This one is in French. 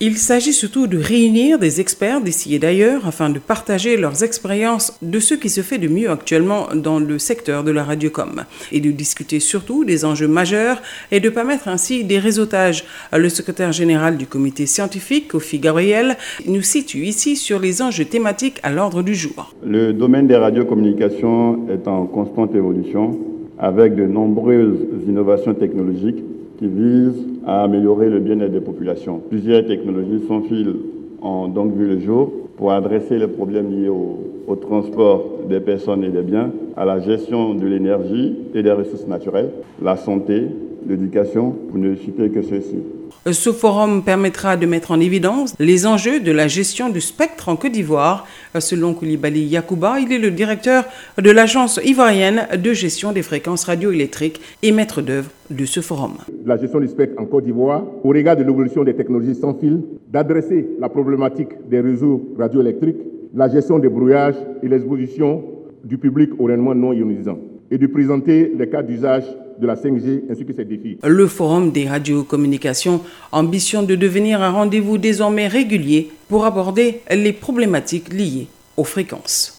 Il s'agit surtout de réunir des experts d'ici et d'ailleurs afin de partager leurs expériences de ce qui se fait de mieux actuellement dans le secteur de la radiocom et de discuter surtout des enjeux majeurs et de permettre ainsi des réseautages. Le secrétaire général du comité scientifique, Kofi Gabriel, nous situe ici sur les enjeux thématiques à l'ordre du jour. Le domaine des radiocommunications est en constante évolution avec de nombreuses innovations technologiques qui vise à améliorer le bien-être des populations. Plusieurs technologies s'enfilent ont donc vu le jour pour adresser les problèmes liés au, transport des personnes et des biens, à la gestion de l'énergie et des ressources naturelles, la santé, l'éducation, pour ne citer que ceci. Ce forum permettra de mettre en évidence les enjeux de la gestion du spectre en Côte d'Ivoire. Selon Koulibaly Yakouba, il est le directeur de l'Agence ivoirienne de gestion des fréquences radioélectriques et maître d'œuvre de ce forum. La gestion du spectre en Côte d'Ivoire, au regard de l'évolution des technologies sans fil, d'adresser la problématique des réseaux radioélectriques, la gestion des brouillages et l'exposition du public au rayonnement non ionisant, et de présenter les cas d'usage de la 5G ainsi que ses défis. Le Forum des radiocommunications ambitionne de devenir un rendez-vous désormais régulier pour aborder les problématiques liées aux fréquences.